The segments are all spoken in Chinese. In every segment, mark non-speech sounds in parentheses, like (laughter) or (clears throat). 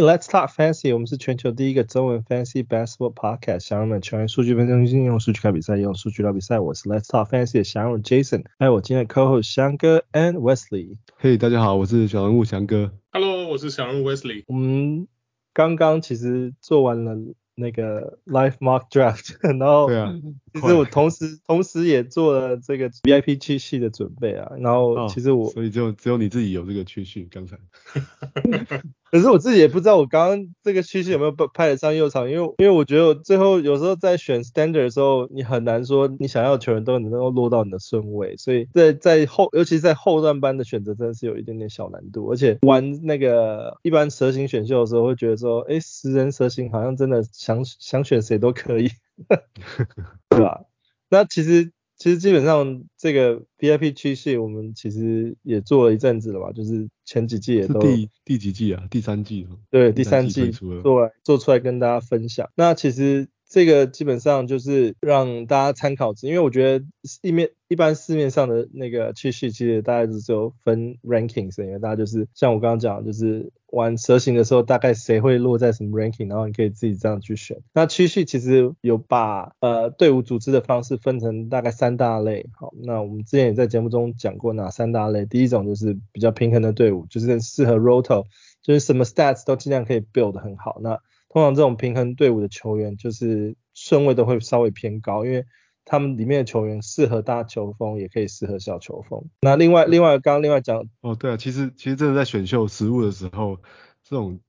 Let's Talk Fantasy，我们是全球第一个中文 Fantasy Basketball Podcast，想让我们全员数据分析中心用数据看比赛，用数据聊比赛。我是 Let's Talk Fantasy 的小人物 Jason，还有我今天的 Co-host 翔哥 and Wesley。嘿，大家好，我是小人物翔哥。Hello，我是小人物 Wesley。我们刚刚其实做完了。那个 Live Mock Draft，然后对啊，其实我同时同时也做了这个 VIP 区系的准备啊，然后其实我、哦、所以只有只有你自己有这个区序刚才。(laughs) 可是我自己也不知道我刚刚这个趋势有没有派得上用场，因为因为我觉得我最后有时候在选 standard 的时候，你很难说你想要的球员都能够落到你的顺位，所以在在后，尤其是在后段班的选择真的是有一点点小难度，而且玩那个一般蛇形选秀的时候会觉得说，哎，十人蛇形好像真的想想选谁都可以，(laughs) 对吧？那其实。其实基本上这个 VIP 趋势我们其实也做了一阵子了吧，就是前几季也都第第几季啊？第三季对，第三季做来做出来跟大家分享。那其实。这个基本上就是让大家参考值，因为我觉得市面一般市面上的那个趋势，其实大概只有分 rankings，因为大家就是像我刚刚讲，就是玩蛇形的时候，大概谁会落在什么 ranking，然后你可以自己这样去选。那趋势其实有把呃队伍组织的方式分成大概三大类。好，那我们之前也在节目中讲过哪三大类，第一种就是比较平衡的队伍，就是适合 roto，就是什么 stats 都尽量可以 build 很好。那通常这种平衡队伍的球员，就是顺位都会稍微偏高，因为他们里面的球员适合大球风，也可以适合小球风。那另外，另外刚刚另外讲，哦，对啊，其实其实真的在选秀实物的时候，这种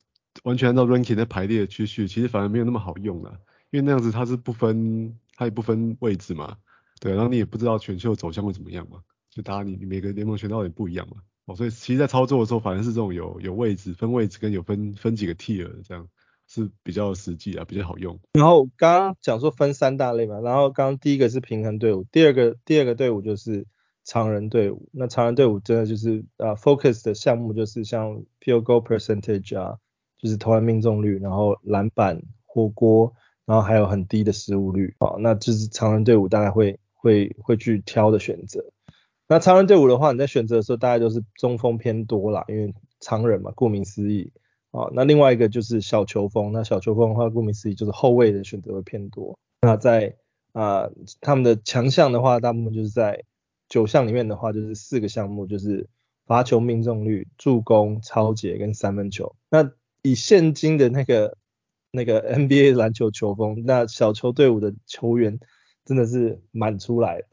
完全按照 ranking 在排列的区序，其实反而没有那么好用了，因为那样子它是不分，它也不分位置嘛，对，然后你也不知道选秀走向会怎么样嘛，就大家你每个联盟选到也不一样嘛，哦，所以其实在操作的时候，反而是这种有有位置分位置跟有分分几个 tier 这样。是比较实际啊，比较好用。然后刚刚讲说分三大类嘛，然后刚刚第一个是平衡队伍，第二个第二个队伍就是常人队伍。那常人队伍真的就是啊，focus 的项目就是像 field goal percentage 啊，就是投篮命中率，然后篮板、火锅，然后还有很低的失误率啊，那就是常人队伍大概会会会去挑的选择。那常人队伍的话，你在选择的时候大概就是中锋偏多啦，因为常人嘛，顾名思义。啊，那另外一个就是小球风，那小球风的话，顾名思义就是后卫的选择会偏多。那在啊、他们的强项的话，大部分就是在九项里面的话，就是四个项目，就是罚球命中率、助攻、抄截跟三分球。那以现今的那个那个 NBA 篮球球风，那小球队伍的球员真的是满出来了。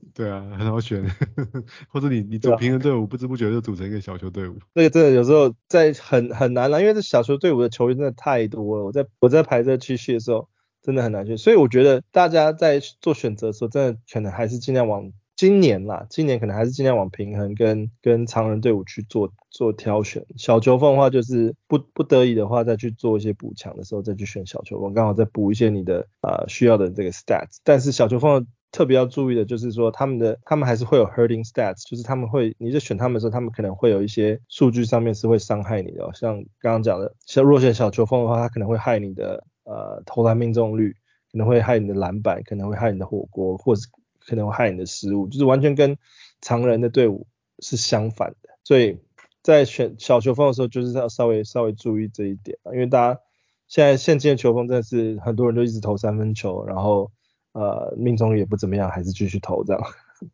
(laughs) 对啊，很好选，(laughs) 或者你你组平衡队伍，不知不觉就组成一个小球队伍。那个真的有时候在很很难了，因为这小球队伍的球员真的太多了。我在我在排这个区序的时候，真的很难选。所以我觉得大家在做选择的时候，真的可能还是尽量往今年啦，今年可能还是尽量往平衡跟跟常人队伍去做做挑选。小球锋的话，就是不不得已的话，再去做一些补强的时候，再去选小球锋，刚好再补一些你的啊、呃、需要的这个 stats。但是小球锋的特别要注意的就是说，他们的他们还是会有 hurting stats，就是他们会，你在选他们的时候，他们可能会有一些数据上面是会伤害你的，像刚刚讲的，像若选小球风的话，他可能会害你的呃投篮命中率，可能会害你的篮板，可能会害你的火锅，或者是可能会害你的失误，就是完全跟常人的队伍是相反的。所以在选小球风的时候，就是要稍微稍微注意这一点，因为大家现在现今的球风真的是很多人都一直投三分球，然后。呃，命中率也不怎么样，还是继续投这样。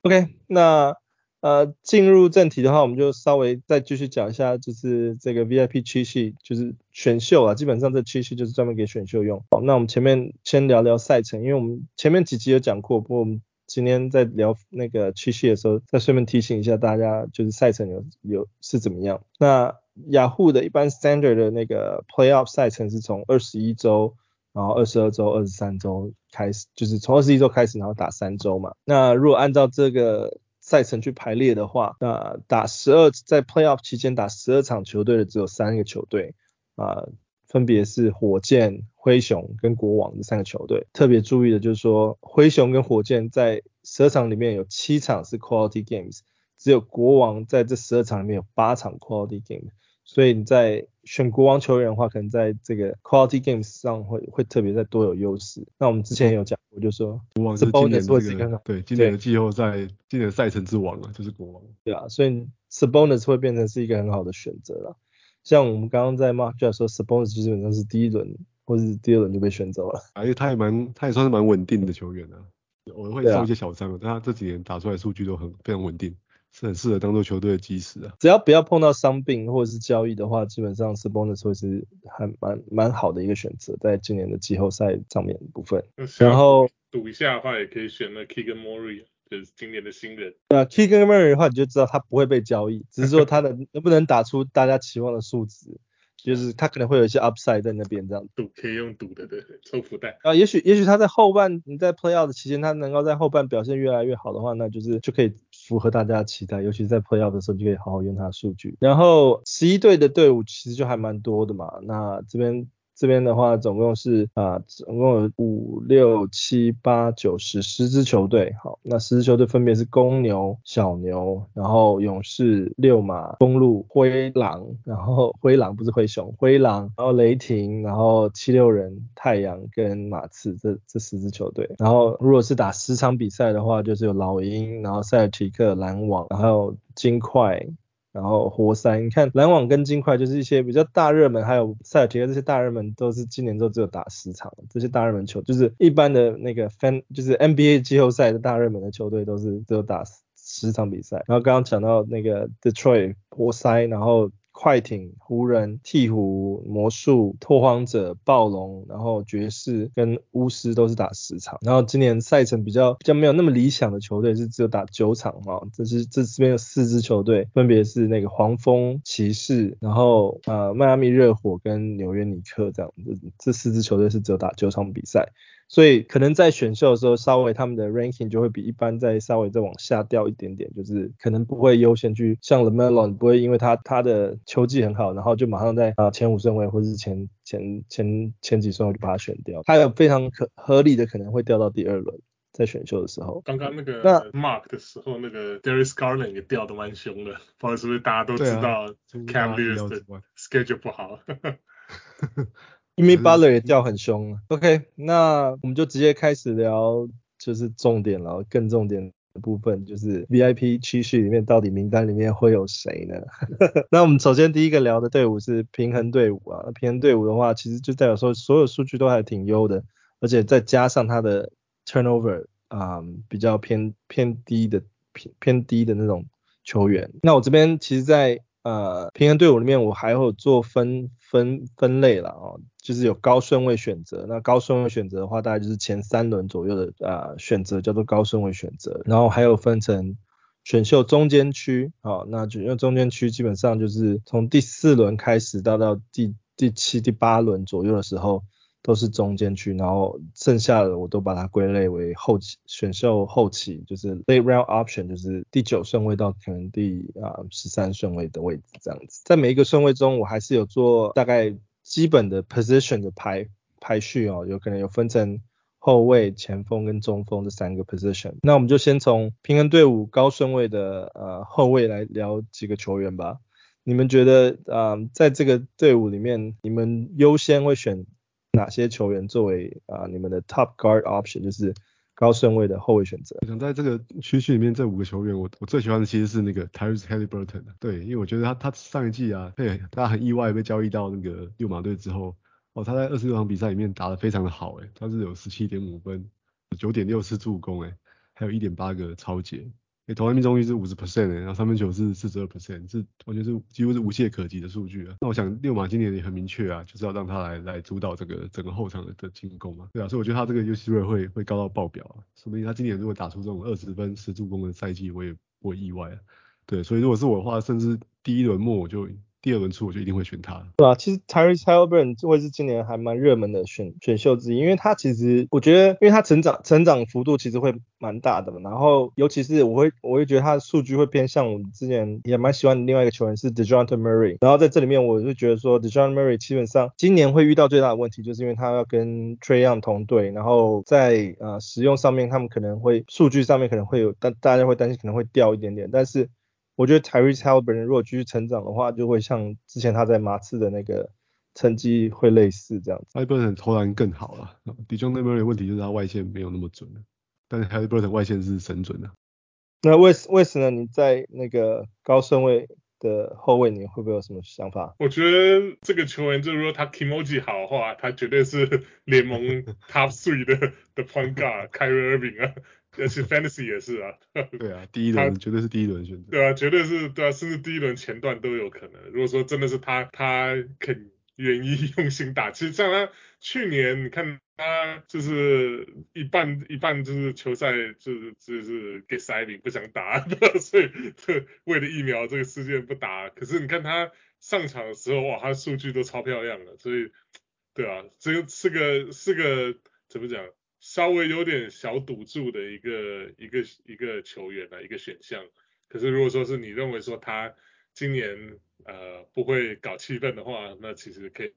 OK，那呃进入正题的话，我们就稍微再继续讲一下，就是这个 VIP 区系，就是选秀啊，基本上这区系就是专门给选秀用。好，那我们前面先聊聊赛程，因为我们前面几集有讲过，不过我们今天在聊那个区系的时候，再顺便提醒一下大家，就是赛程有有是怎么样。那雅虎的一般 standard 的那个 playoff 赛程是从二十一周。然后二十二周、二十三周开始，就是从二十一周开始，然后打三周嘛。那如果按照这个赛程去排列的话，那打十二在 Playoff 期间打十二场球队的只有三个球队啊，分别是火箭、灰熊跟国王这三个球队。特别注意的就是说，灰熊跟火箭在十二场里面有七场是 Quality Games，只有国王在这十二场里面有八场 Quality Games。所以你在选国王球员的话，可能在这个 quality games 上会会特别再多有优势。那我们之前有讲过，就说国王是今年的这个对今年的季后赛，今年的赛程之王啊，就是国王。对啊，所以 Sabonis 会变成是一个很好的选择了。像我们刚刚在 Draft 说，Sabonis 基本上是第一轮或是第二轮就被选走了。而且他也蛮，他也算是蛮稳定的球员啊，偶尔会受一些小伤，啊、但他这几年打出来数据都很非常稳定。是很适合当做球队的基石啊，只要不要碰到伤病或者是交易的话，基本上 Sabonis 会是还蛮蛮好的一个选择，在今年的季后赛上面部分。然后赌一下的话，也可以选那 Keegan Murray，就是今年的新人。对啊，Keegan Murray 的话，你就知道他不会被交易，只是说他的 (laughs) 能不能打出大家期望的数值。就是他可能会有一些 upside 在那边这样赌可以用赌的对，抽福袋啊，也许也许他在后半你在 play out 的期间，他能够在后半表现越来越好的话，那就是就可以符合大家的期待，尤其是在 playoff 的时候就可以好好用它的数据。然后十一队的队伍其实就还蛮多的嘛，那这边。这边的话，总共是啊，总共有五六七八九十十支球队。好，那十支球队分别是公牛、小牛，然后勇士、六马、公鹿、灰狼，然后灰狼不是灰熊，灰狼，然后雷霆，然后七六人、太阳跟马刺这这十支球队。然后如果是打十场比赛的话，就是有老鹰，然后塞尔提克、篮网，然后金块。然后活塞，你看篮网跟金块就是一些比较大热门，还有塞尔提克这些大热门都是今年都只有打十场，这些大热门球就是一般的那个 fan 就是 NBA 季后赛的大热门的球队都是只有打十场比赛。然后刚刚讲到那个 Detroit 活塞，然后。快艇、湖人、鹈鹕、魔术、拓荒者、暴龙，然后爵士跟巫师都是打十场。然后今年赛程比较比较没有那么理想的球队是只有打九场哈。这是这这边有四支球队，分别是那个黄蜂、骑士，然后呃迈阿密热火跟纽约尼克这样。这这四支球队是只有打九场比赛。所以可能在选秀的时候，稍微他们的 ranking 就会比一般再稍微再往下掉一点点，就是可能不会优先去像 LaMelo，不会因为他他的球技很好，然后就马上在啊前五顺位或者是前前前前几顺位就把他选掉。他有非常可合理的可能会掉到第二轮，在选秀的时候。刚刚那个 Mark 的时候，那个 Darius Garland 也掉的蛮凶的，不知道是不是大家都知道 Cavaliers 的 schedule 不好。(laughs) Jimmy Butler 也掉很凶了。OK，那我们就直接开始聊，就是重点了，更重点的部分就是 VIP 区序里面到底名单里面会有谁呢？(laughs) 那我们首先第一个聊的队伍是平衡队伍啊。平衡队伍的话，其实就代表说所有数据都还挺优的，而且再加上他的 turnover 啊、嗯、比较偏偏低的偏偏低的那种球员。那我这边其实在呃平衡队伍里面，我还会有做分分分类了啊。就是有高顺位选择，那高顺位选择的话，大概就是前三轮左右的啊、选择叫做高顺位选择，然后还有分成选秀中间区，好，那选秀中间区基本上就是从第四轮开始到到第第七、第八轮左右的时候都是中间区，然后剩下的我都把它归类为后期选秀后期，就是 late round option，就是第九顺位到可能第啊十三顺位的位置这样子，在每一个顺位中，我还是有做大概。基本的 position 的排排序哦，有可能有分成后卫、前锋跟中锋这三个 position。那我们就先从平衡队伍高顺位的呃后卫来聊几个球员吧。你们觉得啊、呃，在这个队伍里面，你们优先会选哪些球员作为啊、你们的 top guard option，就是高顺位的后卫选择？我想在这个区区里面，这五个球员，我我最喜欢的其实是那个 Tyrese Halliburton。对，因为我觉得他他上一季啊，被他很意外被交易到那个六马队之后，哦，他在二十六场比赛里面打得非常的好，诶，他是有十七点五分，九点六次助攻，诶，还有一点八个超节。投篮命中率是五十 percent 然后三分球是四十二 percent，是完全是几乎是无懈可击的数据啊。那我想六马今年也很明确啊，就是要让他来来主导这个整个后场的进攻嘛。对啊，所以我觉得他这个 UCR 会会高到爆表啊，说不定他今年如果打出这种二十分十助攻的赛季，我也不会意外啊。对，所以如果是我的话，甚至第一轮末我就。第二轮出我就一定会选他，对啊，其实 Tyrese Haliburton 会是今年还蛮热门的选选秀之一，因为他其实我觉得，因为他成长成长幅度其实会蛮大的嘛，然后尤其是我会我会觉得他的数据会偏向我们之前也蛮喜欢的另外一个球员是 Dejounte Murray，然后在这里面我就觉得说 Dejounte Murray 基本上今年会遇到最大的问题，就是因为他要跟 Trae Young 同队，然后在呃使用上面他们可能会数据上面可能会有，但大家会担心可能会掉一点点，但是。我觉得 Tyrese Haliburton 如果继续成长的话，就会像之前他在马刺的那个成绩会类似这样子。Haliburton 投篮更好了，Dejounte Murray 的问题就是他外线没有那么准，但是 Haliburton 外线是神准的。那为为什么你在那个高顺位的后卫，你会不会有什么想法？我觉得这个球员，就是说他 Kimoji 好的话，他绝对是联盟 (laughs) Top Three 的的 Point Guard，Kyrie Irving 啊，而且 Fantasy 也是啊。(laughs) 对啊，第一轮绝对是第一轮选择。对啊，绝对是，对啊，甚至第一轮前段都有可能。如果说真的是他，他肯愿意 (laughs) 用心打，其实像他去年，你看。他就是一半一半就是球赛就是就是给塞饼不想打，所以为了疫苗这个事件不打。可是你看他上场的时候，哇，他数据都超漂亮的，所以对啊，这个是个是个怎么讲，稍微有点小赌注的一个一个一个球员啊，一个选项。可是如果说是你认为说他今年呃不会搞气氛的话，那其实可以。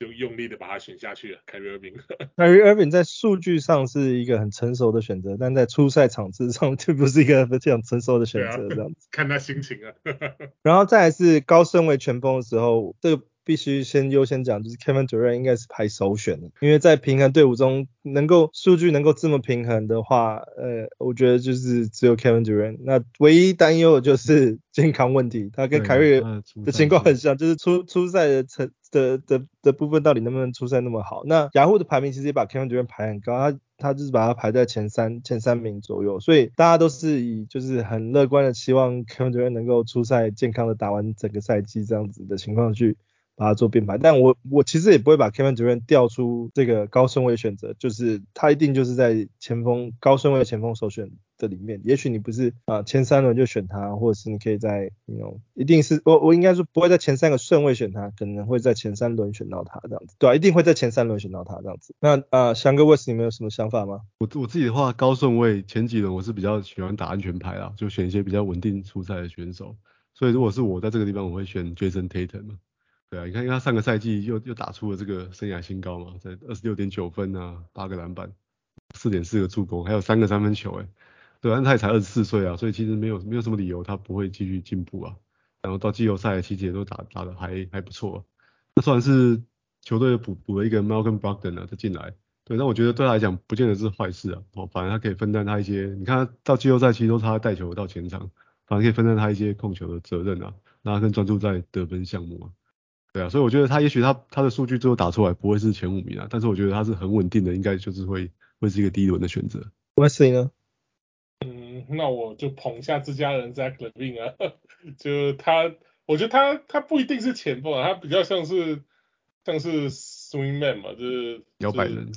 用用力的把他选下去了，Kyrie Irving。(laughs) Kyrie Irving 在数据上是一个很成熟的选择，但在初赛场次上就不是一个非常成熟的选择，这样子。看他心情啊。(laughs) 然后再来是高升为前锋的时候，这个。必须先优先讲，就是 Kevin Durant 应该是排首选的，因为在平衡队伍中，能够数据能够这么平衡的话，呃，我觉得就是只有 Kevin Durant。那唯一担忧的就是健康问题，他跟凯瑞的情况很像，就是出出赛的成的的的，的部分到底能不能出赛那么好？那雅虎的排名其实也把 Kevin Durant 排很高，他他就是把他排在前三前三名左右，所以大家都是以就是很乐观的期望 Kevin Durant 能够出赛健康的打完整个赛季这样子的情况去。把它做编排，但我我其实也不会把 Kevin Durant 调出这个高顺位选择，就是他一定就是在前锋高顺位前锋首选的里面。也许你不是啊、前三轮就选他，或者是你可以在那种一定是我我应该说不会在前三个顺位选他，可能会在前三轮选到他这样子。对啊，一定会在前三轮选到他这样子。那啊，翔、哥，Wes 你们有什么想法吗？我我自己的话，高顺位前几轮我是比较喜欢打安全牌啊，就选一些比较稳定出赛的选手。所以如果是我在这个地方，我会选 Jason Tatum 嘛。对啊，你看，因为他上个赛季又又打出了这个生涯新高嘛，在二十六点九分啊，八个篮板，四点四个助攻，还有三个三分球，哎，对啊，但他也才二十四岁啊，所以其实没有没有什么理由他不会继续进步啊。然后到季后赛其实也都打打得还还不错，那算是球队补补了一个 Malcolm Brogdon 啊，他进来，对，但我觉得对他来讲不见得是坏事啊，哦，反而他可以分担他一些，你看到季后赛其实都是他带球到前场，反而可以分担他一些控球的责任啊，让他更专注在得分项目啊。对啊，所以我觉得他也许他他的数据最后打出来不会是前五名啊，但是我觉得他是很稳定的，应该就是会会是一个第一轮的选择。Wesley 呢？嗯，那我就捧一下自家人 Zach Levine 啊，(laughs) 就他，我觉得他他不一定是前锋啊，他比较像是像是 Swing Man 嘛，就是摇摆人。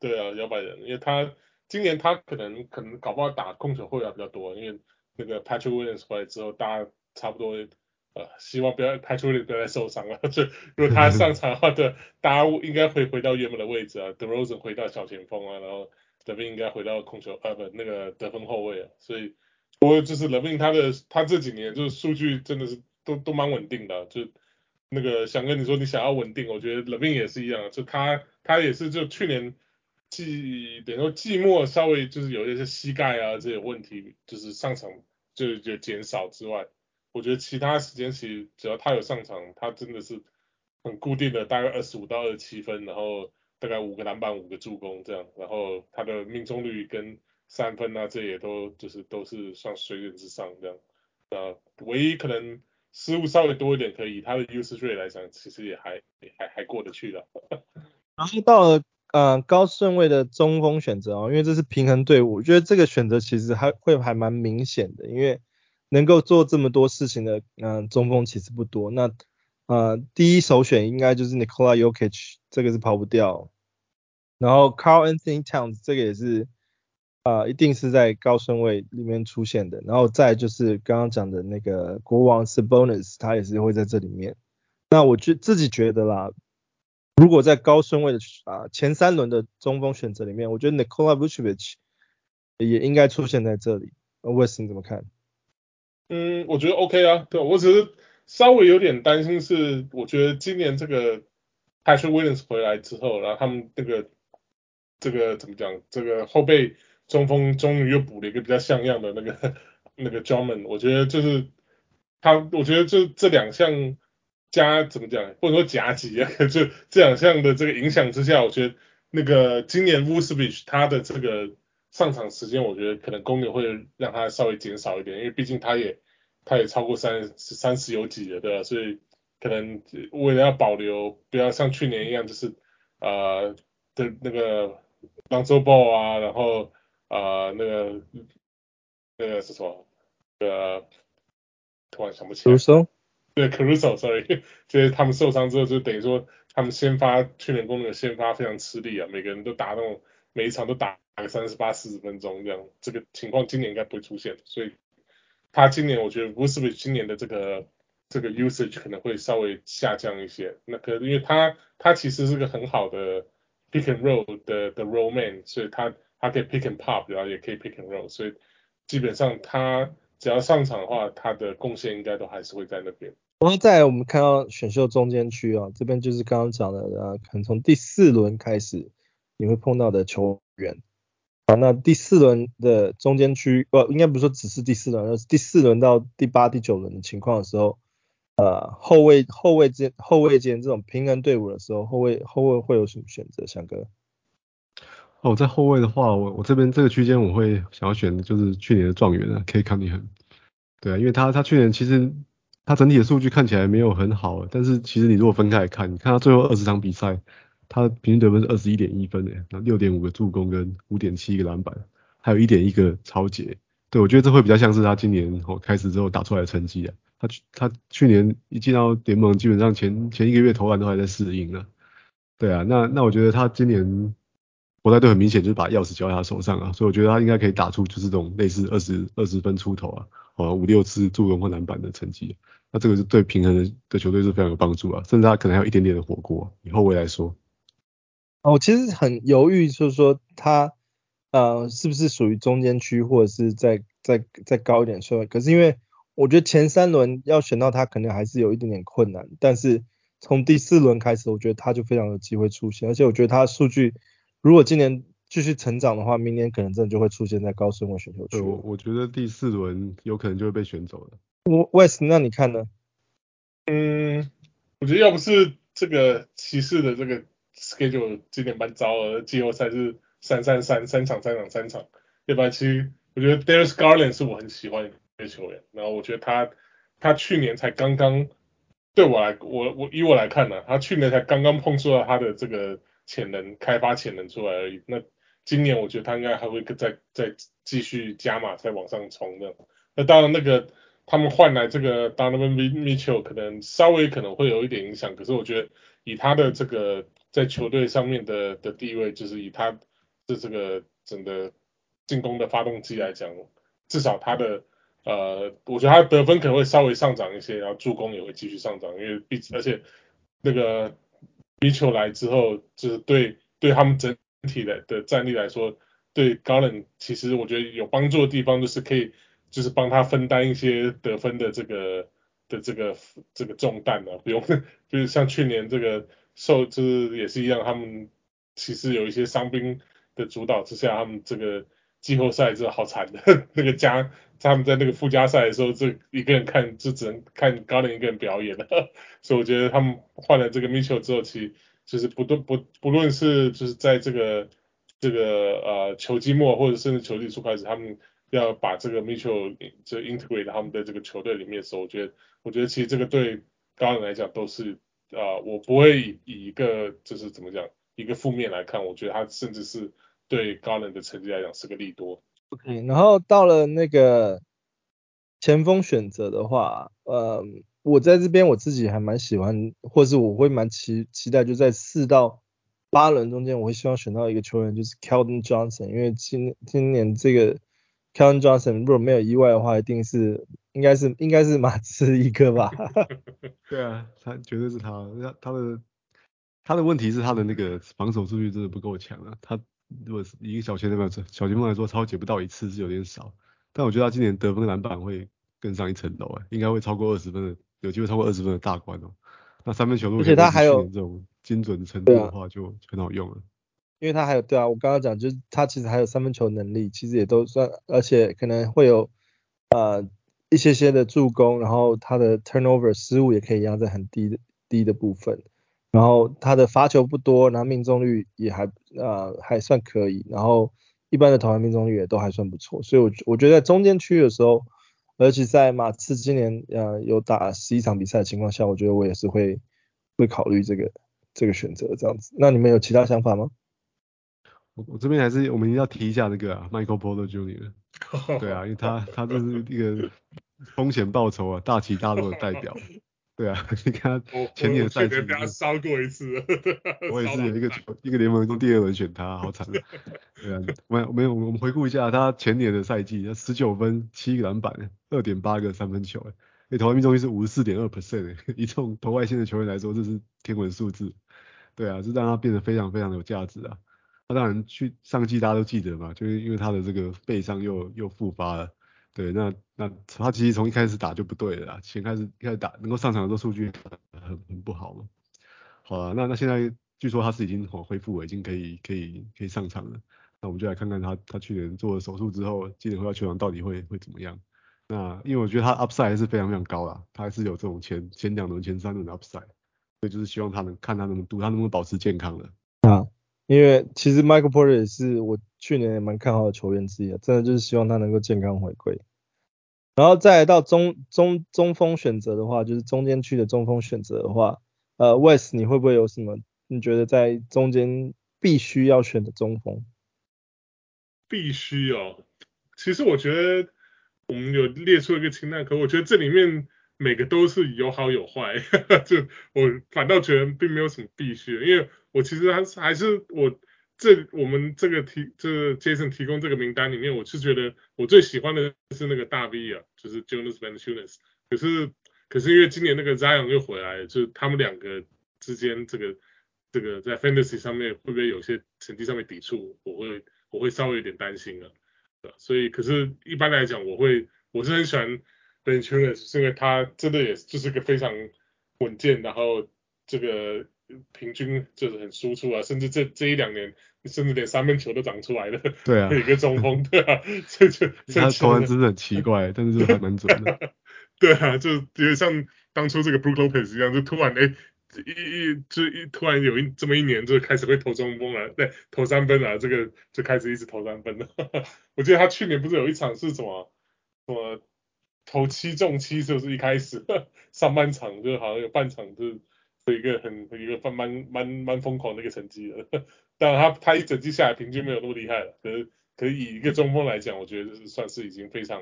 对啊，摇摆人，因为他今年他可能可能搞不好打控球会啊比较多，因为那个 Patrick Williams 回来之后，大家差不多。呃，希望不要排除你不要再受伤了。(laughs) 就如果他上场的话，对，大家应该会回到原本的位置啊。DeRozan 回到小前锋啊，然后 LaVine 应该回到控球，呃，不，那个得分后卫啊。所以，不过就是 LaVine 他的他这几年就是数据真的是都都蛮稳定的。就那个想跟你说，你想要稳定，我觉得 LaVine 也是一样。就他他也是就去年季等于说季末稍微就是有一些膝盖啊这些问题，就是上场就就减少之外。我觉得其他时间其实只要他有上场，他真的是很固定的，大概二十五到二十七分，然后大概五个篮板、五个助攻这样，然后他的命中率跟三分啊，这也都就是都是算水准之上这样。呃，唯一可能失误稍微多一点，可以他的 usage rate 来讲，其实也还还还过得去的。(laughs) 然后到了呃高顺位的中锋选择哦，因为这是平衡队伍，我觉得这个选择其实还会还蛮明显的，因为。能够做这么多事情的，嗯、中锋其实不多。那，呃，第一首选应该就是 Nikola Jokic，这个是跑不掉。然后 Karl-Anthony Towns 这个也是，啊、一定是在高顺位里面出现的。然后再就是刚刚讲的那个国王 Sabonis，他也是会在这里面。那我觉自己觉得啦，如果在高顺位的啊、前三轮的中锋选择里面，我觉得 Nikola Vucevic 也应该出现在这里。Wes 你怎么看？嗯，我觉得 OK 啊，对，我只是稍微有点担心是，我觉得今年这个 Patrick Williams 回来之后，然后他们那个这个怎么讲，这个后备中锋终于又补了一个比较像样的那个那个 Drummond，我觉得就是他，我觉得就这两项加怎么讲，或者说夹击啊，(laughs) 就这两项的这个影响之下，我觉得那个今年 Vucevic 他的这个。上场时间我觉得可能公牛会让他稍微减少一点，因为毕竟他也他也超过三三十有几了，对吧、啊？所以可能为了要保留，不要像去年一样，就是呃的那个 Lonzo Ball 啊，然后呃那个那个是什么？呃，突然想不起来。Caruso？对，Caruso，sorry，(laughs) 就是他们受伤之后，就等于说他们先发去年公牛先发非常吃力啊，每个人都打那种每一场都打个三十八四十分钟这样，这个情况今年应该不会出现，所以。他今年我觉得 Vucevic 今年的这个这个 usage 可能会稍微下降一些，那可能因为他他其实是个很好的 pick and roll 的的 roll man，所以他他可以 pick and pop，然后也可以 pick and roll，所以基本上他只要上场的话，他的贡献应该都还是会在那边。然后再来我们看到选秀中间区啊，这边就是刚刚讲的啊，可能从第四轮开始你会碰到的球员。好，那第四轮的中间区，不，应该不是说只是第四轮，而是第四轮到第八、第九轮的情况的时候，呃，后卫后卫间后卫间这种平衡队伍的时候，后卫后卫会有什么选择？翔哥？哦，在后卫的话，我我这边这个区间我会想要选的就是去年的状元啊可以看你很。对啊，因为他他去年其实他整体的数据看起来没有很好，但是其实你如果分开来看，你看他最后二十场比赛。他平均得分是二十一点一分诶，那六点五个助攻跟五点七个篮板，还有一点一个抄截。对，我觉得这会比较像是他今年哦开始之后打出来的成绩啊。他去他去年一进到联盟，基本上前前一个月投篮都还在适应呢。对啊，那那我觉得他今年国泰队很明显就是把钥匙交在他手上啊，所以我觉得他应该可以打出就是这种类似二十二十分出头啊，哦五六次助攻或篮板的成绩。那这个是对平衡的的球队是非常有帮助啊，甚至他可能还有一点点的火锅，以后卫来说。我其实很犹豫，就是说他呃是不是属于中间区，或者是再再再高一点顺位。可是因为我觉得前三轮要选到他，可能还是有一点点困难。但是从第四轮开始，我觉得他就非常有机会出现。而且我觉得他的数据如果今年继续成长的话，明年可能真的就会出现在高顺位选秀区。我我觉得第四轮有可能就会被选走了。我 West，那你看呢？嗯，我觉得要不是这个骑士的这个。Schedule 今年蛮糟的，季后赛是三三三三场三场三场，对吧？其实我觉得 Darius Garland 是我很喜欢的球员，然后我觉得他他去年才刚刚对我来我我以我来看呢、他去年才刚刚碰触到他的这个潜能开发潜能出来而已。那今年我觉得他应该还会再再继续加码再往上冲的。那当然那个他们换来这个 Donovan Mitchell 可能稍微可能会有一点影响，可是我觉得以他的这个。在球队上面的的地位，就是以他的这个整个进攻的发动机来讲，至少他的呃，我觉得他得分可能会稍微上涨一些，然后助攻也会继续上涨，因为毕而且那个米球来之后，就是对对他们整体的的战力来说，对高冷其实我觉得有帮助的地方就是可以就是帮他分担一些得分的这个的这个这个重担啊，不用 (laughs) 就是像去年这个。受就是也是一样，他们其实有一些伤兵的主导之下，他们这个季后赛是好惨的。(laughs) 那个加他们在那个附加赛的时候，这一个人看就只能看高点一个人表演了。(laughs) 所以我觉得他们换了这个 Mitchell 之后，其实就是不论不不论是就是在这个这个呃球季末或者甚至球季初开始，他们要把这个 Mitchell 就 integrate 他们的这个球队里面的时候，我觉得我觉得其实这个对高人来讲都是。啊、我不会以一个就是怎么讲一个负面来看，我觉得他甚至是对高人的成绩来讲是个利多。OK，然后到了那个前锋选择的话，呃，我在这边我自己还蛮喜欢，或是我会蛮期期待，就在四到八轮中间，我会希望选到一个球员，就是 Keldon Johnson，因为今今年这个 Keldon Johnson 如果没有意外的话，一定是。应该是应该是马刺一个吧，(laughs) 对啊，他绝对是他，他他的他的问题是他的那个防守数据真的不够强啊，他如果是一个小前锋小前锋来说，抄截不到一次是有点少，但我觉得他今年得分篮板会更上一层楼啊，应该会超过二十分的，有机会超过二十分的大关哦。那三分球而且他还有这种精准程度的话就很好用了，因为他还有对啊，我刚刚讲就是他其实还有三分球能力，其实也都算，而且可能会有呃。一些些的助攻，然后他的 turnover 失误也可以压在很低的低的部分，然后他的罚球不多，然后命中率也还呃还算可以，然后一般的投篮命中率也都还算不错，所以我我觉得在中间区的时候，而且在马刺今年呃有打十一场比赛的情况下，我觉得我也是会会考虑这个这个选择这样子。那你们有其他想法吗？我我这边还是我们一定要提一下那个、啊、Michael Porter Jr. 对啊，因为他他就是一个风险报酬啊，大起大落的代表。对啊，你看前年赛季被他烧过一次，我也是有一个球一个联盟中第二轮选他，好惨。(laughs) 对啊，没有没有我们回顾一下他前年的赛季，他十九分七个篮板，二点八个三分球，哎，那投篮命中率是五十四点二 percent，(laughs) 以这种投外线的球员来说，这是天文数字。对啊，这让他变得非常非常有价值啊。当然去上季大家都记得嘛，就是因为他的这个背伤又又复发了。对，那那他其实从一开始打就不对了啦，先开始一开始打能够上场的数据很很不好嘛。好了，那那现在据说他是已经恢复了，已经可以可以可以上场了。那我们就来看看他他去年做了手术之后，今年回到球场到底会会怎么样？那因为我觉得他 upside 还是非常非常高啦，他还是有这种前前两轮前三轮的 upside，所以就是希望他能看他能赌他能不能保持健康了。啊，因为其实 Michael Porter 也是我。去年也蛮看好的球员之一，真的就是希望他能够健康回归。然后再来到中中中锋选择的话，就是中间区的中锋选择的话，呃，West 你会不会有什么？你觉得在中间必须要选的中锋？必须哦，其实我觉得我们有列出一个清单，可我觉得这里面每个都是有好有坏，(laughs) 就我反倒觉得并没有什么必须，因为我其实还是还是我。这我们这个提这个 Jason 提供这个名单里面，我是觉得我最喜欢的是那个大 V 啊，就是 Jonas Valanciunas。可是可是因为今年那个 Zion 又回来了，就是他们两个之间这个这个在 Fantasy 上面会不会有些成绩上面抵触，我会我会稍微有点担心啊。所以可是一般来讲，我会我是很喜欢 Valanciunas，是因为他真的也就是个非常稳健，然后这个。平均就是很输出啊，甚至这这一两年，甚至连三分球都长出来了。(laughs) 对啊，一个中锋，对啊，这就他投篮真的很奇怪，但是就还蛮准的。(laughs) 对啊，就有点像当初这个 Brook Lopez 一样，就突然哎一一就一突然有一这么一年就开始会投中锋了，对，投三分了，这个就开始一直投三分了。(laughs) 我记得他去年不是有一场是什么什么投七中七，就是一开始上半场就好像有半场就是。是一个很一个蛮蛮蛮蛮疯狂的一个成绩了，(laughs) 当然他他一整季下来平均没有那么厉害了，可是可是以一个中锋来讲，我觉得是算是已经非常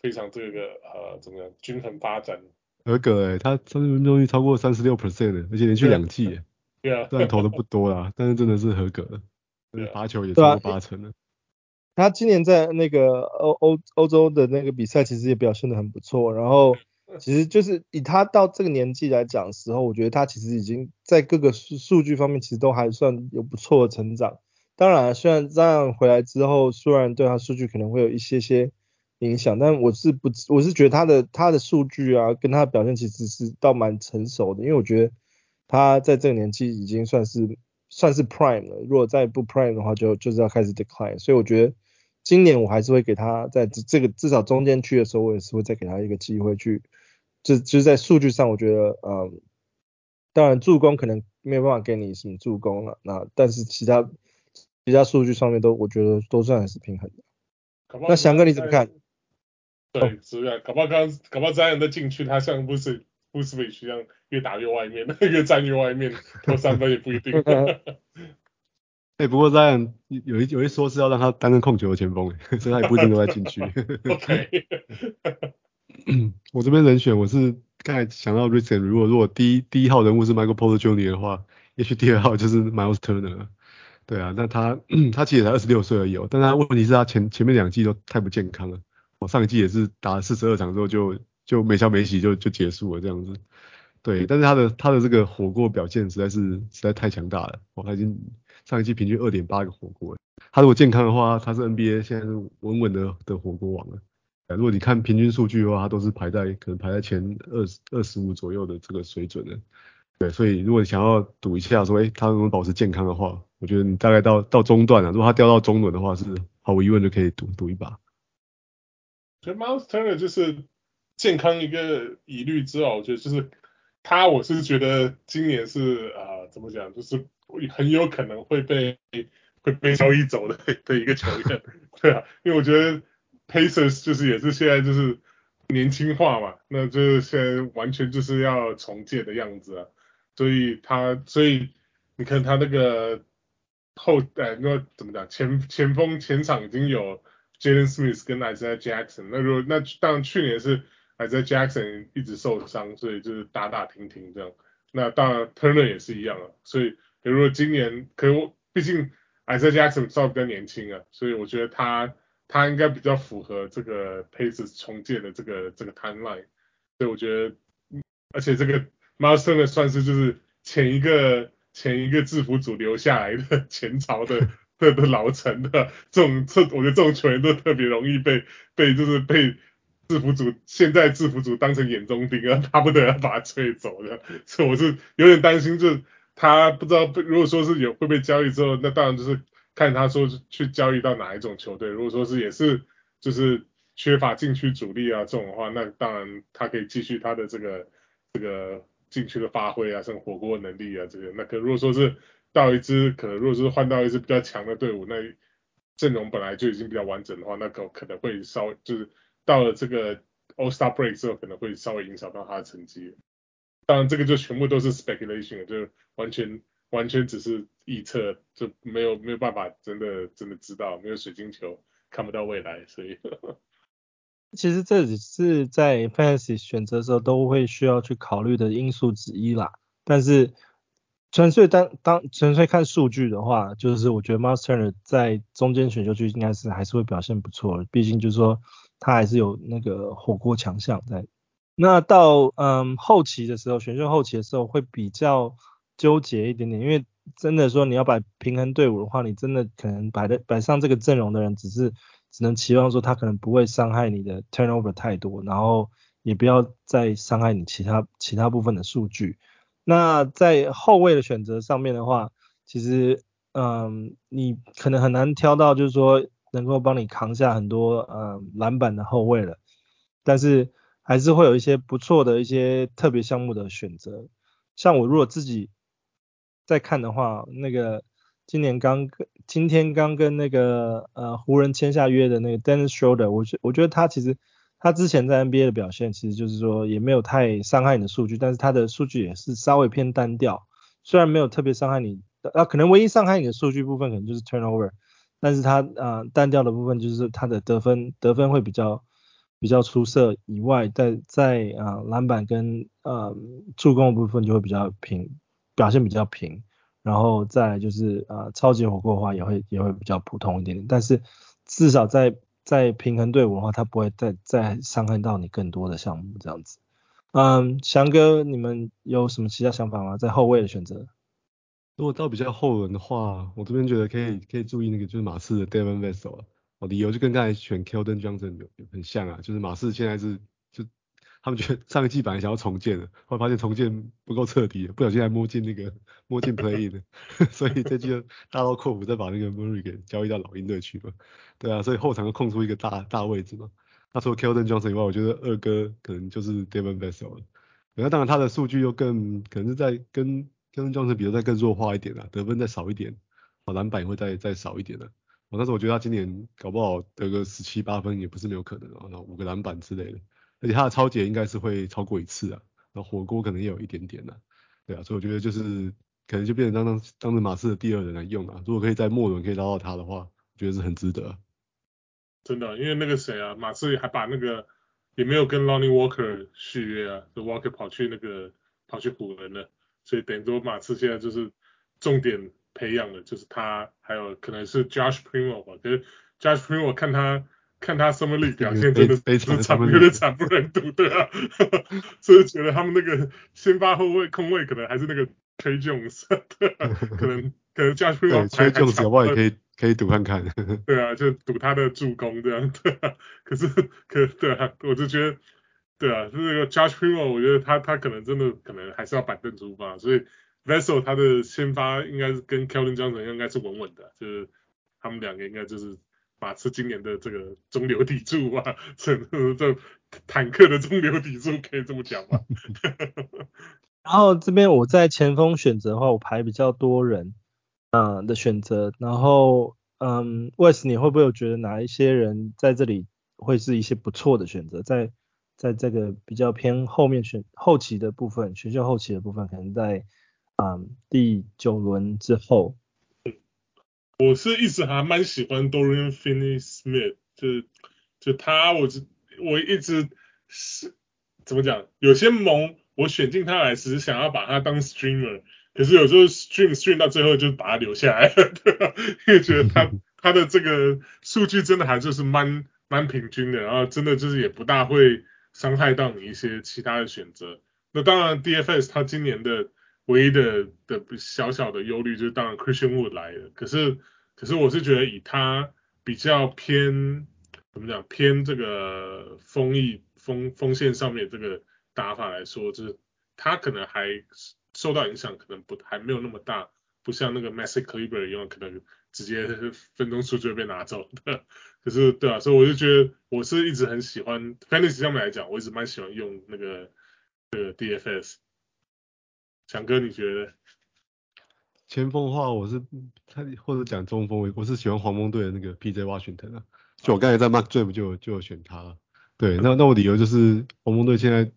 非常这个呃怎么样均衡发展。合格哎，他三分命中率超过三十六 percent，而且连续两季，对啊，虽然投的不多啦，但是真的是合格的，罚球也超过八成了。他今年在那个欧欧欧洲的那个比赛其实也表现的很不错，然后。其实就是以他到这个年纪来讲的时候，我觉得他其实已经在各个数数据方面其实都还算有不错的成长。当然，虽然这样回来之后，虽然对他数据可能会有一些些影响，但我是不，我是觉得他的他的数据啊，跟他的表现其实是倒蛮成熟的。因为我觉得他在这个年纪已经算是算是 prime 了，如果再不 prime 的话就，就就是要开始 decline。所以我觉得今年我还是会给他在这个至少中间区的时候，我也是会再给他一个机会去。就就是在数据上，我觉得，呃，当然助攻可能没有办法给你什么助攻了，那但是其他其他数据上面都我觉得都算是平衡的。那翔哥你怎么看？对，是啊，搞不好刚搞不好这样的禁区，他像不是不是委屈一样，越打越外面，(laughs) 越站越外面，投三分也不一定。(laughs) 哎、欸，不过这样有一有一说是要让他担任控球的前锋，所以他也不一定都在禁区。OK。(laughs) 我这边人选，我是刚才想到 Recent，如果如果第一第一号人物是 Michael Porter Jr. 的话，也许第二号就是 Miles Turner。对啊，那他他其实才二十六岁而已哦，但他问题是他前前面两季都太不健康了，我上一季也是打了四十二场之后就就没消没息就就结束了这样子。对，但是他的他的这个火锅表现实在是实在太强大了，哦，他已经上一季平均二点八个火锅，他如果健康的话，他是 NBA 现在是稳稳的的火锅王了。如果你看平均数据的话，它都是排在可能排在前二十二十五左右的这个水准的。对，所以如果你想要赌一下说，哎，他能不能保持健康的话，我觉得你大概到到中段啊，如果他掉到中轮的话，是毫无疑问就可以赌赌一把。所以 Miles Turner 就是健康一个疑虑之后，我觉得就是他，我是觉得今年是啊、呃，怎么讲，就是很有可能会被会被交易走的的一个球员。对啊，因为我觉得。Pacers 就是也是现在就是年轻化嘛，那就是现在完全就是要重建的样子啊，所以他所以你看他那个后哎那怎么讲前前锋前场已经有 Jalen Smith 跟 Isaiah Jackson，那如果那当然去年是还在 Jackson 一直受伤，所以就是打打停停这样，那当然 Turner 也是一样啊，所以比如说今年可我毕竟 Isaiah Jackson 稍微比较年轻啊，所以我觉得他。他应该比较符合这个 pace 重建的这个这个 timeline，所以我觉得，而且这个 Myles Turner 算是就是前一个前一个制服组留下来的 (laughs) 前朝的的的老臣的这种这，我觉得这种球员都特别容易被被就是被制服组现在制服组当成眼中钉啊，(laughs) 巴不得要把他吹走的，所以我是有点担心，就是他不知道如果说是有会被交易之后，那当然就是。看他说去交易到哪一种球队，如果说是也是就是缺乏禁区主力啊这种的话，那当然他可以继续他的这个这个禁区的发挥啊，像火锅能力啊这些。那可如果说是到一支可能如果是换到一支比较强的队伍，那阵容本来就已经比较完整的话，那可可能会稍微就是到了这个 All Star Break 之后，可能会稍微影响到他的成绩。当然这个就全部都是 speculation，就完全。完全只是预测，就没有没有办法真的真的知道，没有水晶球看不到未来，所以 (laughs) 其实这只是在 fantasy 选择的时候都会需要去考虑的因素之一啦。但是纯粹当当纯粹看数据的话，就是我觉得 Master 在中间选秀区应该是还是会表现不错的，毕竟就是说他还是有那个火锅强项在。那到嗯后期的时候，选秀后期的时候会比较。纠结一点点，因为真的说你要摆平衡队伍的话，你真的可能摆的摆上这个阵容的人，只是只能期望说他可能不会伤害你的 turnover 太多，然后也不要再伤害你其他其他部分的数据。那在后卫的选择上面的话，其实嗯，你可能很难挑到就是说能够帮你扛下很多呃篮板的后卫了，但是还是会有一些不错的一些特别项目的选择，像我如果自己。在看的话，那个今年刚跟今天刚跟那个呃湖人签下约的那个 Dennis Schroeder，我觉我觉得他其实他之前在 NBA 的表现，其实就是说也没有太伤害你的数据，但是他的数据也是稍微偏单调，虽然没有特别伤害你，啊可能唯一伤害你的数据部分可能就是 turnover，但是他啊、呃、单调的部分就是他的得分得分会比较比较出色以外，在在啊篮板跟呃助攻的部分就会比较平。表现比较平，然后再就是呃超级火锅的话也会也会比较普通一点点，但是至少在在平衡队伍的话，他不会再再伤害到你更多的项目这样子。嗯，翔哥，你们有什么其他想法吗？在后卫的选择？如果到比较后轮的话，我这边觉得可以可以注意那个就是马刺的 Devin Vassell 啊，我理由就跟刚才选 Keldon Johnson 有很像啊，就是马刺现在是就。他们觉得上一季本来想要重建的，后来发现重建不够彻底，不小心还摸进那个摸进 play in (laughs) 所以这季就大刀阔斧再把那个 Murray 给交易到老鹰队去了。对啊，所以后场又空出一个大大位置嘛。那除了 Keldon Johnson 以外，我觉得二哥可能就是 Devin Vassell 了。那当然他的数据又更可能是在跟 Keldon Johnson 比，再更弱化一点了，得分再少一点，哦篮板也会再再少一点了。哦，但是我觉得他今年搞不好得个十七八分也不是没有可能啊，然后五个篮板之类的。而且他的抄截应该是会超过一次啊，然后火锅可能也有一点点的，对啊，所以我觉得就是可能就变成当当当成马刺的第二人来用啊。如果可以在末轮可以捞到他的话，我觉得是很值得。真的，因为那个谁啊，马刺还把那个也没有跟 Lonnie Walker 续约啊，就 Walker 跑去那个跑去湖人了，所以等于说马刺现在就是重点培养的就是他，还有可能是 Josh Primo 吧，可是 Josh Primo 看他。看他 Summer League 表现真的是惨，有点惨不忍睹，对啊，(laughs) 所以觉得他们那个先发后卫空位可能还是那个 Tre Jones，对啊，可能可能 Josh Primo Jones 搞不好也可以可以赌看看，(laughs) 对啊，就赌他的助攻这样，对啊，可是可对啊，我就觉得，对啊，就是那个 Josh Primo，我觉得他他可能真的可能还是要板凳出发，所以 Vassell 他的先发应该是跟 Kelvin Johnson 应该是稳稳的，就是他们两个应该就是。马刺今年的这个中流砥柱啊，(laughs) 这这坦克的中流砥柱可以这么讲吗？(laughs) 然后这边我在前锋选择的话，我排比较多人嗯的选择，然后嗯，Wes 你会不会有觉得哪一些人在这里会是一些不错的选择？在在这个比较偏后面选后期的部分，选秀后期的部分，可能在啊、嗯、第九轮之后。我是一直还蛮喜欢 Dorian Finney-Smith，就是就他，我我一直是怎么讲？有些盟我选进他来只是想要把他当 streamer，可是有时候 stream stream 到最后就把他留下来了，对吧？因为觉得他 (laughs) 他的这个数据真的还就是蛮蛮平均的，然后真的就是也不大会。伤害到你一些其他的选择。那当然，DFS 他今年的唯一的的小小的忧虑就是，当然 Christian Wood 来了。可是，可是我是觉得以他比较偏怎么讲偏这个锋翼锋锋线上面这个打法来说，就是他可能还受到影响，可能不还没有那么大，不像那个 Maxi Kleber 一样可能。直接 (laughs) 分钟数就被拿走的，可是对啊，所以我就觉得我是一直很喜欢 Fantasy 上面来讲，我一直蛮喜欢用那个这个 DFS。强哥你觉得？前锋的话，我是他或者讲中锋，我是喜欢黄蜂队的那个 PJ 沃逊腾啊。就我刚才在 Mock Draft 就就有选他了。对，那那我理由就是黄蜂队现在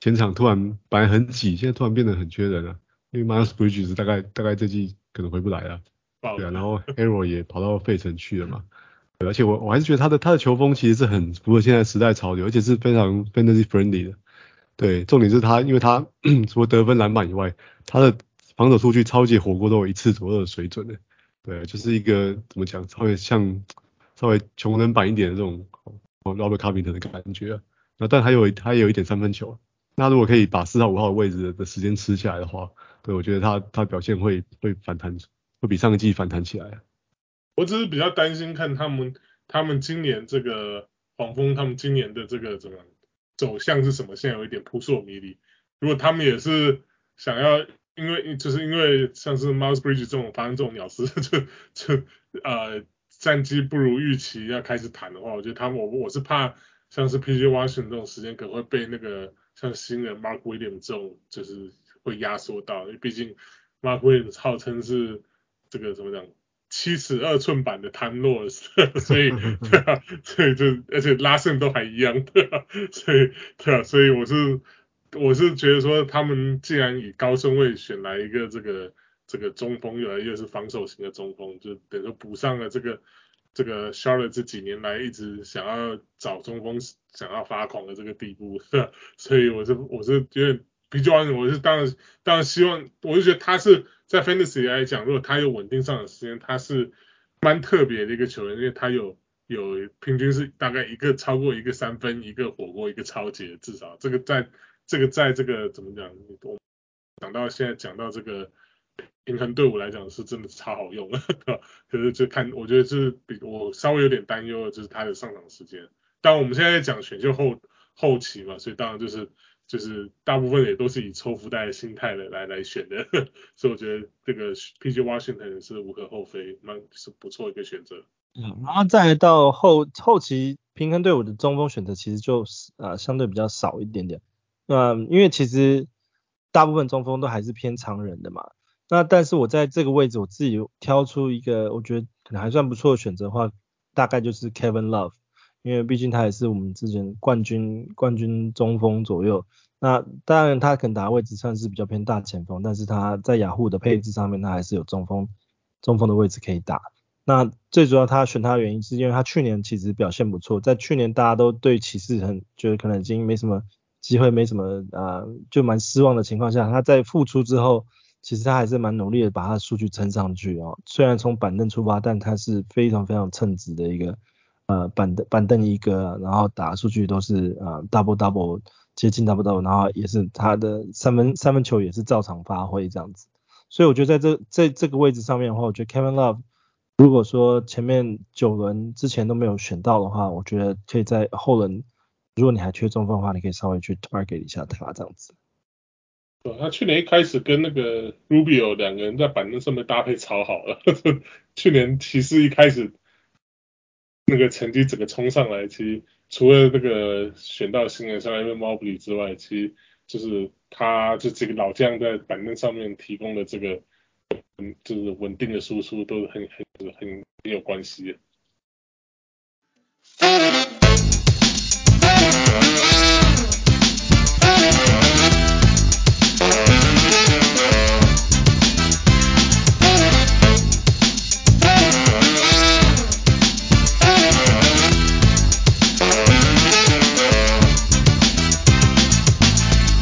前场突然本来很挤，现在突然变得很缺人了，因为 Miles Bridges 大概大概这季可能回不来了。对啊，然后 Arrow 也跑到费城去了嘛，对，而且我我还是觉得他的他的球风其实是很符合现在时代潮流，而且是非常 fantasy friendly 的。对，重点是他，因为他 (clears throat) 除了得分篮板以外，他的防守数据超级火锅都有一次左右的水准的。对，就是一个怎么讲，稍微像稍微穷人版一点的这种 Robert Carpenter 的感觉。那但还有他也有一点三分球，那如果可以把四号五号的位置的时间吃下来的话，对，我觉得他他表现会会反弹。会比上个季反弹起来。我只是比较担心看他们，他们今年这个黄蜂，他们今年的这个怎么走向是什么？现在有一点扑朔迷离。如果他们也是想要，因为就是因为像是 Miles Bridge 这种发生这种鸟事，就就呃战绩不如预期要开始谈的话，我觉得他们我我是怕像是 PG Washington 这种时间可能会被那个像新人 Mark Williams 这种就是会压缩到，因为毕竟 Mark Williams 号称是。这个怎么讲？七尺二寸版的 Time Lord，(laughs) 所以 (laughs) 对啊，所以就而且拉伸都还一样，对啊，所以对啊，所以我是我是觉得说，他们既然以高顺位选来一个这个这个中锋，越来越是防守型的中锋，就等于说补上了这个这个 Charlotte 这几年来一直想要找中锋想要发狂的这个地步，(laughs) 所以我是我是觉得比较，我是当然当然希望，我就觉得他是。在 Fantasy 来讲，如果他有稳定上的时间，他是蛮特别的一个球员，因为他有有平均是大概一个超过一个三分，一个火锅，一个超级，至少这个在这个在这个怎么讲？我讲到现在讲到这个平衡队伍来讲，是真的超好用，(laughs) 可是就看我觉得是比我稍微有点担忧的就是他的上场时间。但我们现在在讲选秀后后期嘛，所以当然就是。就是大部分也都是以抽福袋的心态来来来选的，(laughs) 所以我觉得这个 PG Washington 是无可厚非，蛮是不错一个选择。嗯，然后再到后后期平衡队伍的中锋选择其实就呃相对比较少一点点，嗯，因为其实大部分中锋都还是偏长人的嘛。那但是我在这个位置我自己挑出一个我觉得可能还算不错的选择的话，大概就是 Kevin Love。因为毕竟他也是我们之前冠军冠军中锋左右，那当然他可能打的位置算是比较偏大前锋，但是他在雅虎的配置上面，他还是有中锋中锋的位置可以打。那最主要他选他的原因是因为他去年其实表现不错，在去年大家都对骑士很觉得可能已经没什么机会，没什么呃就蛮失望的情况下，他在复出之后，其实他还是蛮努力的把他的数据撑上去哦。虽然从板凳出发，但他是非常非常称职的一个。呃，板凳板凳一个，然后打出去都是呃 double double 接近 double double，然后也是他的三分三分球也是照常发挥这样子，所以我觉得在这在这个位置上面的话，我觉得 Kevin Love 如果说前面九轮之前都没有选到的话，我觉得可以在后轮，如果你还缺中锋的话，你可以稍微去 target 一下他这样子。对，他去年一开始跟那个 Rubio 两个人在板凳上面搭配超好了，(laughs) 去年骑士一开始。那个成绩整个冲上来，其实除了那个选到新人上来因为 m o b l y 之外，其实就是他就这个老将在板凳上面提供的这个，嗯，就是稳定的输出都是很很很很有关系的。